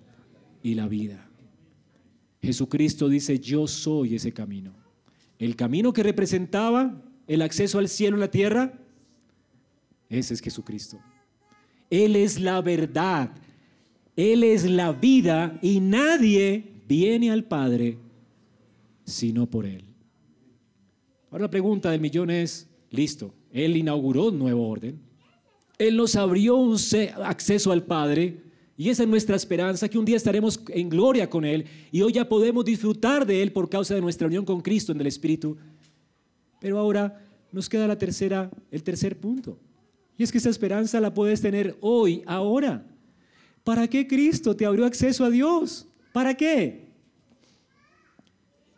y la vida. Jesucristo dice, yo soy ese camino. El camino que representaba el acceso al cielo en la tierra, ese es Jesucristo. Él es la verdad, Él es la vida y nadie viene al Padre sino por Él. Ahora la pregunta del millón es, listo, Él inauguró un nuevo orden, Él nos abrió un acceso al Padre, y esa es nuestra esperanza, que un día estaremos en gloria con Él y hoy ya podemos disfrutar de Él por causa de nuestra unión con Cristo en el Espíritu. Pero ahora nos queda la tercera, el tercer punto. Y es que esa esperanza la puedes tener hoy, ahora. ¿Para qué Cristo te abrió acceso a Dios? ¿Para qué?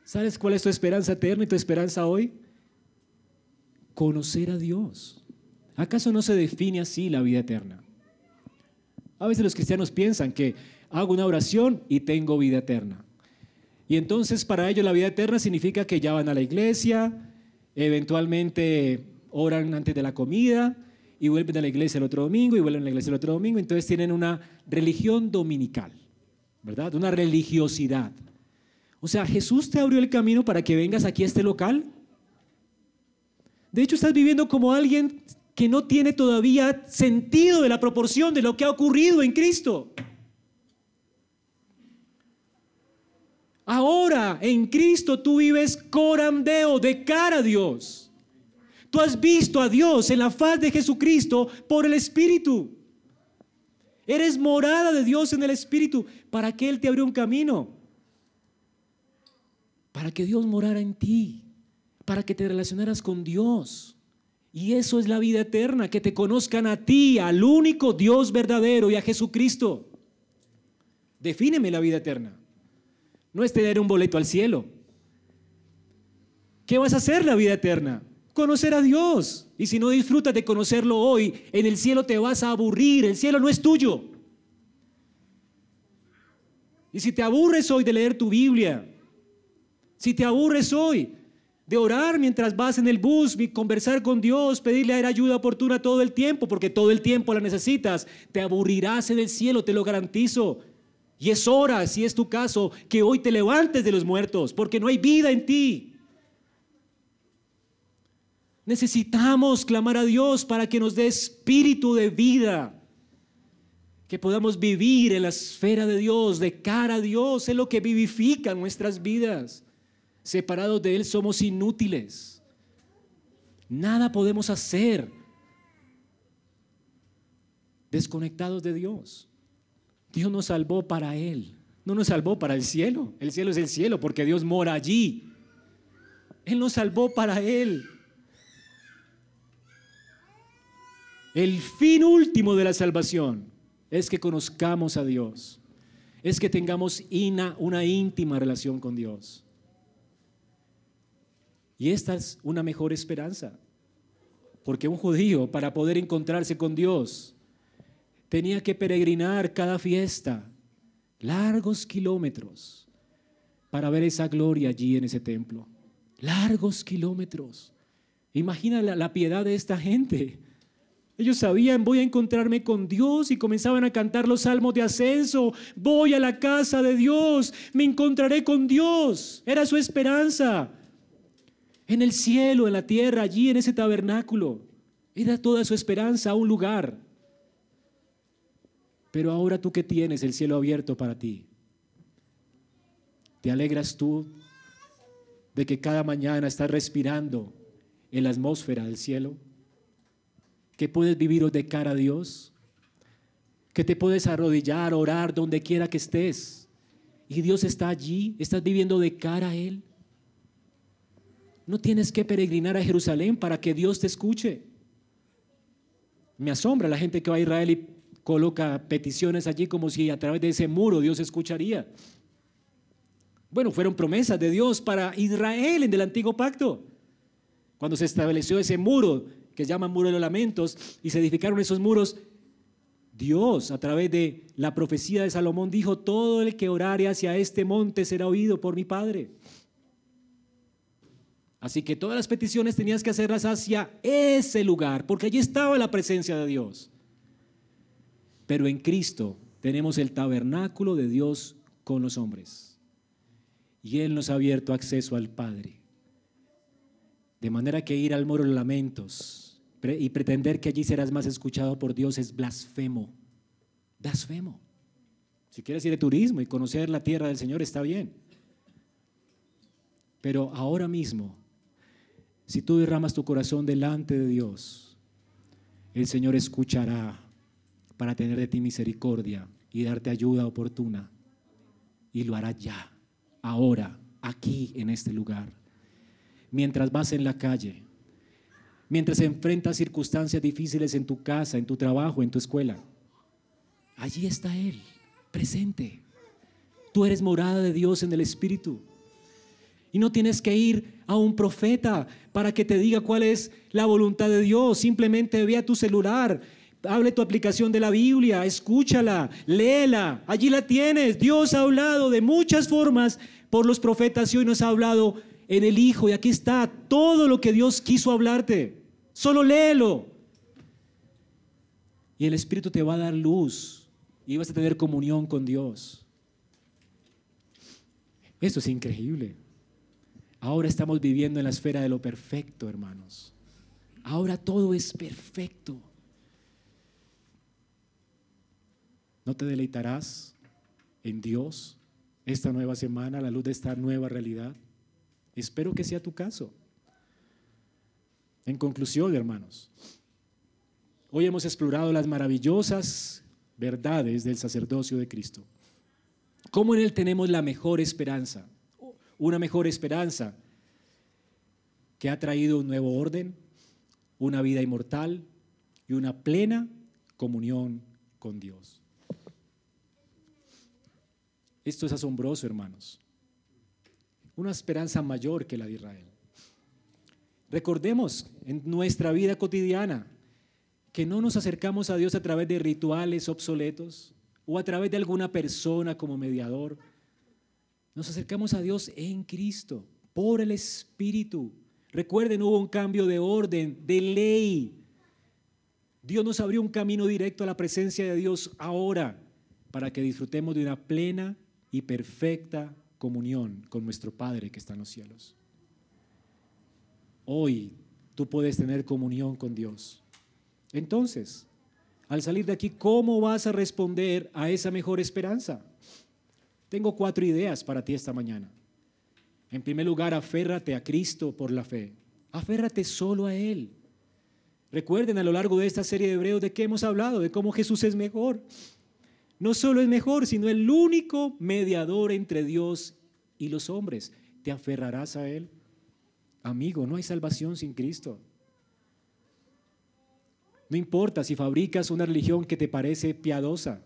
¿Sabes cuál es tu esperanza eterna y tu esperanza hoy? Conocer a Dios. ¿Acaso no se define así la vida eterna? A veces los cristianos piensan que hago una oración y tengo vida eterna. Y entonces para ellos la vida eterna significa que ya van a la iglesia, eventualmente oran antes de la comida y vuelven a la iglesia el otro domingo y vuelven a la iglesia el otro domingo. Entonces tienen una religión dominical, ¿verdad? Una religiosidad. O sea, Jesús te abrió el camino para que vengas aquí a este local. De hecho, estás viviendo como alguien que no tiene todavía sentido de la proporción de lo que ha ocurrido en Cristo. Ahora en Cristo tú vives corandeo, de cara a Dios. Tú has visto a Dios en la faz de Jesucristo por el Espíritu. Eres morada de Dios en el Espíritu para que Él te abrió un camino. Para que Dios morara en ti. Para que te relacionaras con Dios. Y eso es la vida eterna, que te conozcan a ti, al único Dios verdadero y a Jesucristo. Defíneme la vida eterna. No es tener un boleto al cielo. ¿Qué vas a hacer la vida eterna? Conocer a Dios. Y si no disfrutas de conocerlo hoy, en el cielo te vas a aburrir. El cielo no es tuyo. Y si te aburres hoy de leer tu Biblia, si te aburres hoy de orar mientras vas en el bus, conversar con Dios, pedirle a él ayuda oportuna todo el tiempo, porque todo el tiempo la necesitas, te aburrirás en el cielo, te lo garantizo. Y es hora, si es tu caso, que hoy te levantes de los muertos, porque no hay vida en ti. Necesitamos clamar a Dios para que nos dé espíritu de vida, que podamos vivir en la esfera de Dios, de cara a Dios, es lo que vivifica nuestras vidas. Separados de Él somos inútiles. Nada podemos hacer desconectados de Dios. Dios nos salvó para Él, no nos salvó para el cielo. El cielo es el cielo porque Dios mora allí. Él nos salvó para Él. El fin último de la salvación es que conozcamos a Dios, es que tengamos una íntima relación con Dios. Y esta es una mejor esperanza. Porque un judío, para poder encontrarse con Dios, tenía que peregrinar cada fiesta, largos kilómetros, para ver esa gloria allí en ese templo. Largos kilómetros. Imagina la, piedad de esta gente. Ellos sabían, voy a encontrarme con Dios y comenzaban a cantar los salmos de ascenso. Voy a la casa de Dios, me encontraré con Dios. Era su esperanza en el cielo, en la tierra, allí en ese tabernáculo. Era toda su esperanza, un lugar. Pero ahora tú que tienes el cielo abierto para ti, ¿te alegras tú de que cada mañana estás respirando en la atmósfera del cielo? ¿Que puedes vivir de cara a Dios? ¿Que te puedes arrodillar, orar donde quiera que estés? Y Dios está allí, estás viviendo de cara a Él. No tienes que peregrinar a Jerusalén para que Dios te escuche. Me asombra la gente que va a Israel y coloca peticiones allí como si a través de ese muro Dios escucharía. Bueno, fueron promesas de Dios para Israel en el antiguo pacto. Cuando se estableció ese muro que se llama muro de los lamentos y se edificaron esos muros, Dios a través de la profecía de Salomón dijo, todo el que orare hacia este monte será oído por mi Padre. Así que todas las peticiones tenías que hacerlas hacia ese lugar, porque allí estaba la presencia de Dios. Pero en Cristo tenemos el tabernáculo de Dios con los hombres. Y Él nos ha abierto acceso al Padre. De manera que ir al muro de lamentos y pretender que allí serás más escuchado por Dios es blasfemo. Blasfemo. Si quieres ir de turismo y conocer la tierra del Señor, está bien. Pero ahora mismo si tú derramas tu corazón delante de Dios, el Señor escuchará para tener de ti misericordia y darte ayuda oportuna. Y lo hará ya, ahora, aquí, en este lugar. Mientras vas en la calle, mientras enfrentas circunstancias difíciles en tu casa, en tu trabajo, en tu escuela, allí está Él, presente. Tú eres morada de Dios en el Espíritu. Y no tienes que ir a un profeta para que te diga cuál es la voluntad de Dios. Simplemente ve a tu celular, hable tu aplicación de la Biblia, escúchala, léela. Allí la tienes. Dios ha hablado de muchas formas por los profetas y hoy nos ha hablado en el Hijo. Y aquí está todo lo que Dios quiso hablarte. Solo léelo. Y el Espíritu te va a dar luz y vas a tener comunión con Dios. Esto es increíble. Ahora estamos viviendo en la esfera de lo perfecto, hermanos. Ahora todo es perfecto. ¿No te deleitarás en Dios esta nueva semana a la luz de esta nueva realidad? Espero que sea tu caso. En conclusión, hermanos, hoy hemos explorado las maravillosas verdades del sacerdocio de Cristo. ¿Cómo en Él tenemos la mejor esperanza? una mejor esperanza que ha traído un nuevo orden, una vida inmortal y una plena comunión con Dios. Esto es asombroso, hermanos. Una esperanza mayor que la de Israel. Recordemos en nuestra vida cotidiana que no nos acercamos a Dios a través de rituales obsoletos o a través de alguna persona como mediador. Nos acercamos a Dios en Cristo, por el Espíritu. Recuerden, hubo un cambio de orden, de ley. Dios nos abrió un camino directo a la presencia de Dios ahora para que disfrutemos de una plena y perfecta comunión con nuestro Padre que está en los cielos. Hoy tú puedes tener comunión con Dios. Entonces, al salir de aquí, ¿cómo vas a responder a esa mejor esperanza? Tengo cuatro ideas para ti esta mañana. En primer lugar, aférrate a Cristo por la fe. Aférrate solo a Él. Recuerden a lo largo de esta serie de Hebreos de qué hemos hablado, de cómo Jesús es mejor. No solo es mejor, sino el único mediador entre Dios y los hombres. ¿Te aferrarás a Él? Amigo, no hay salvación sin Cristo. No importa si fabricas una religión que te parece piadosa.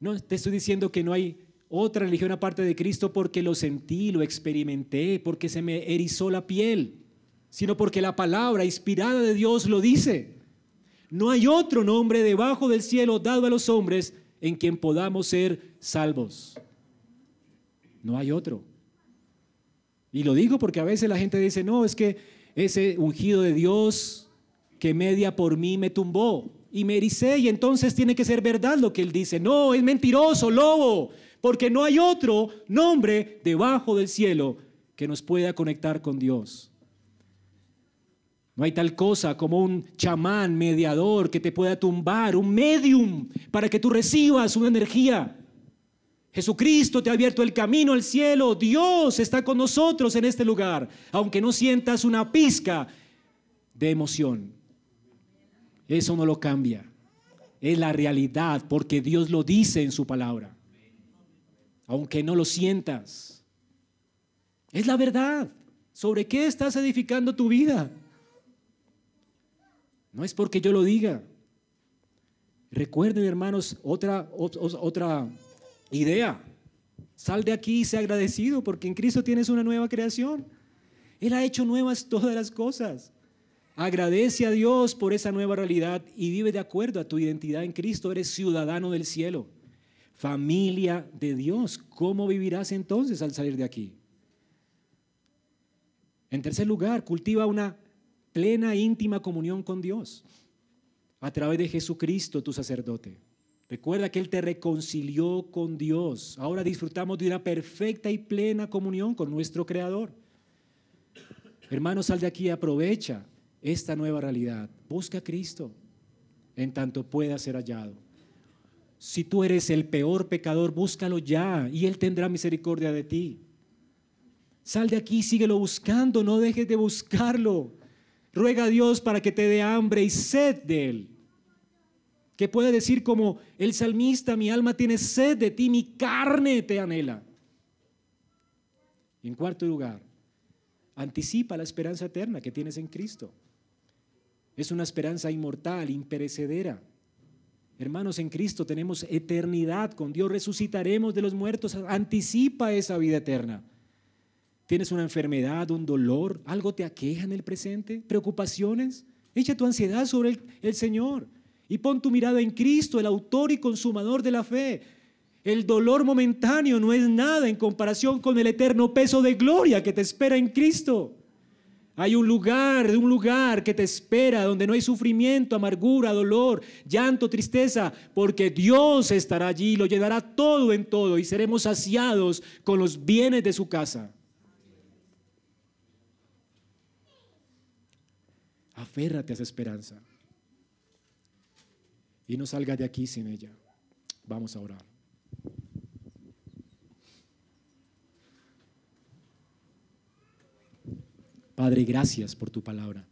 No te estoy diciendo que no hay otra religión aparte de Cristo porque lo sentí, lo experimenté, porque se me erizó la piel, sino porque la palabra inspirada de Dios lo dice. No hay otro nombre debajo del cielo dado a los hombres en quien podamos ser salvos. No hay otro. Y lo digo porque a veces la gente dice, no, es que ese ungido de Dios que media por mí me tumbó y me ericé y entonces tiene que ser verdad lo que él dice. No, es mentiroso, lobo, porque no hay otro nombre debajo del cielo que nos pueda conectar con Dios. No hay tal cosa como un chamán mediador que te pueda tumbar, un medium para que tú recibas una energía. Jesucristo te ha abierto el camino al cielo. Dios está con nosotros en este lugar, aunque no sientas una pizca de emoción. Eso no lo cambia. Es la realidad porque Dios lo dice en su palabra. Aunque no lo sientas. Es la verdad. ¿Sobre qué estás edificando tu vida? No es porque yo lo diga. Recuerden, hermanos, otra, otra idea. Sal de aquí y sea agradecido porque en Cristo tienes una nueva creación. Él ha hecho nuevas todas las cosas. Agradece a Dios por esa nueva realidad y vive de acuerdo a tu identidad en Cristo. Eres ciudadano del cielo, familia de Dios. ¿Cómo vivirás entonces al salir de aquí? En tercer lugar, cultiva una plena íntima comunión con Dios a través de Jesucristo, tu sacerdote. Recuerda que Él te reconcilió con Dios. Ahora disfrutamos de una perfecta y plena comunión con nuestro Creador. Hermano, sal de aquí y aprovecha esta nueva realidad. Busca a Cristo en tanto pueda ser hallado. Si tú eres el peor pecador, búscalo ya y Él tendrá misericordia de ti. Sal de aquí, síguelo buscando, no dejes de buscarlo. Ruega a Dios para que te dé hambre y sed de Él. Que puede decir como el salmista, mi alma tiene sed de ti, mi carne te anhela. en cuarto lugar, anticipa la esperanza eterna que tienes en Cristo. Es una esperanza inmortal, imperecedera. Hermanos, en Cristo tenemos eternidad con Dios, resucitaremos de los muertos, anticipa esa vida eterna. ¿Tienes una enfermedad, un dolor, algo te aqueja en el presente? ¿Preocupaciones? Echa tu ansiedad sobre el, Señor y pon tu mirada en Cristo, el autor y consumador de la fe. El dolor momentáneo no es nada en comparación con el eterno peso de gloria que te espera en Cristo. Hay un lugar, un lugar que te espera donde no hay sufrimiento, amargura, dolor, llanto, tristeza, porque Dios estará allí, lo llenará todo en todo y seremos saciados con los bienes de su casa. Aférrate a esa esperanza y no salga de aquí sin ella. Vamos a orar. Padre, gracias por tu palabra.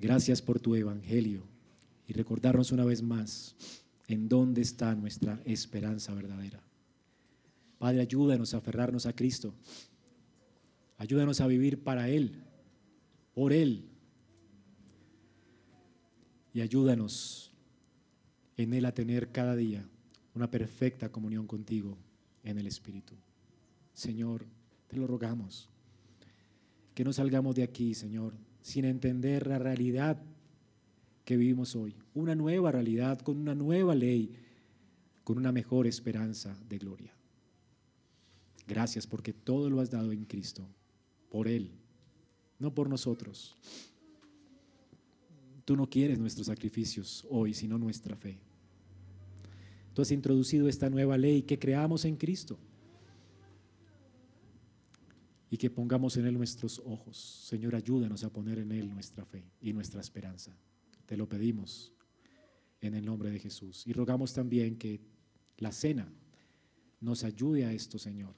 Gracias por tu evangelio. Y recordarnos una vez más en dónde está nuestra esperanza verdadera. Padre, ayúdanos a aferrarnos a Cristo. Ayúdanos a vivir para Él, por Él. Y ayúdanos en Él a tener cada día una perfecta comunión contigo en el Espíritu. Señor, te lo rogamos. que no salgamos de aquí, Señor, sin entender la realidad que vivimos hoy. Una nueva realidad, con una nueva ley, con una mejor esperanza de gloria. Gracias porque todo lo has dado en Cristo, por Él, no por nosotros. Tú no quieres nuestros sacrificios hoy, sino nuestra fe. Tú has introducido esta nueva ley que creamos en Cristo y que pongamos en Él nuestros ojos. Señor, ayúdanos a poner en Él nuestra fe y nuestra esperanza. Te lo pedimos en el nombre de Jesús. Y rogamos también que la cena nos ayude a esto, Señor,